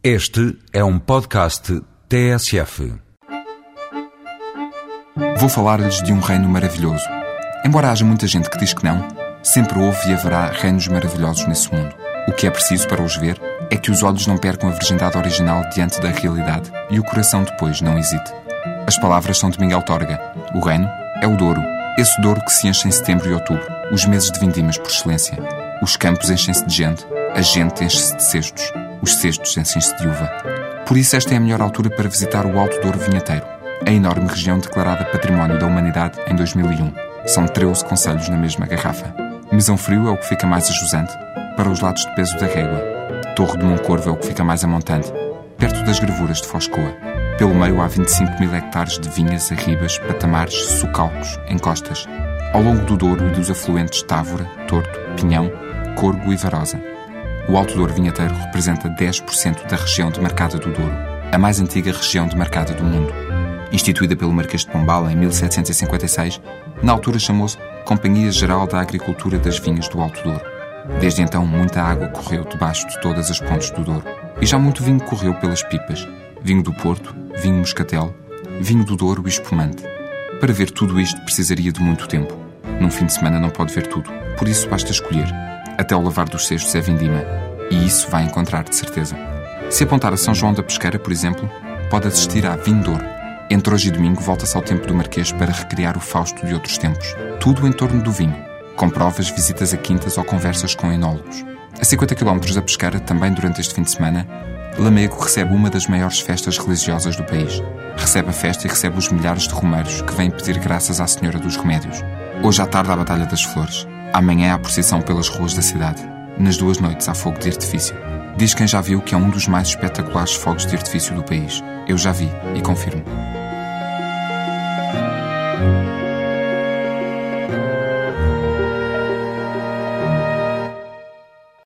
Este é um podcast TSF. Vou falar-lhes de um reino maravilhoso. Embora haja muita gente que diz que não, sempre houve e haverá reinos maravilhosos nesse mundo. O que é preciso para os ver é que os olhos não percam a virgindade original diante da realidade e o coração depois não hesite. As palavras são de Miguel Torga. O reino é o Douro, esse Douro que se enche em setembro e outubro, os meses de vindimas por excelência. Os campos enchem-se de gente, a gente enche-se de cestos, os cestos enchem-se de uva. Por isso, esta é a melhor altura para visitar o Alto Douro Vinheteiro, a enorme região declarada Património da Humanidade em 2001. São 13 conselhos na mesma garrafa. Mesão Frio é o que fica mais ajusante, para os lados de peso da régua. Torre de Moncorvo é o que fica mais amontante, perto das gravuras de Foscoa. Pelo meio há 25 mil hectares de vinhas, arribas, patamares, socalcos, encostas. Ao longo do Douro e dos afluentes Távora, Torto, Pinhão, Corgo e Varosa. O Alto Douro Vinheteiro representa 10% da região demarcada do Douro, a mais antiga região demarcada do mundo. Instituída pelo Marquês de Pombal em 1756, na altura chamou-se Companhia Geral da Agricultura das Vinhas do Alto Douro. Desde então, muita água correu debaixo de todas as pontes do Douro. E já muito vinho correu pelas pipas. Vinho do Porto, vinho moscatel, vinho do Douro e espumante. Para ver tudo isto precisaria de muito tempo. Num fim de semana não pode ver tudo, por isso basta escolher. Até o lavar dos cestos é vindima. E isso vai encontrar de certeza. Se apontar a São João da Pesqueira, por exemplo, pode assistir à Vindouro. Entre hoje e domingo volta-se ao tempo do Marquês para recriar o Fausto de outros tempos. Tudo em torno do vinho, com provas, visitas a quintas ou conversas com enólogos. A 50 km da Pesqueira, também durante este fim de semana, Lamego recebe uma das maiores festas religiosas do país. Recebe a festa e recebe os milhares de romeiros que vêm pedir graças à Senhora dos Remédios. Hoje à tarde há a Batalha das Flores. Amanhã há a procissão pelas ruas da cidade. Nas duas noites há fogo de artifício. Diz quem já viu que é um dos mais espetaculares fogos de artifício do país. Eu já vi e confirmo.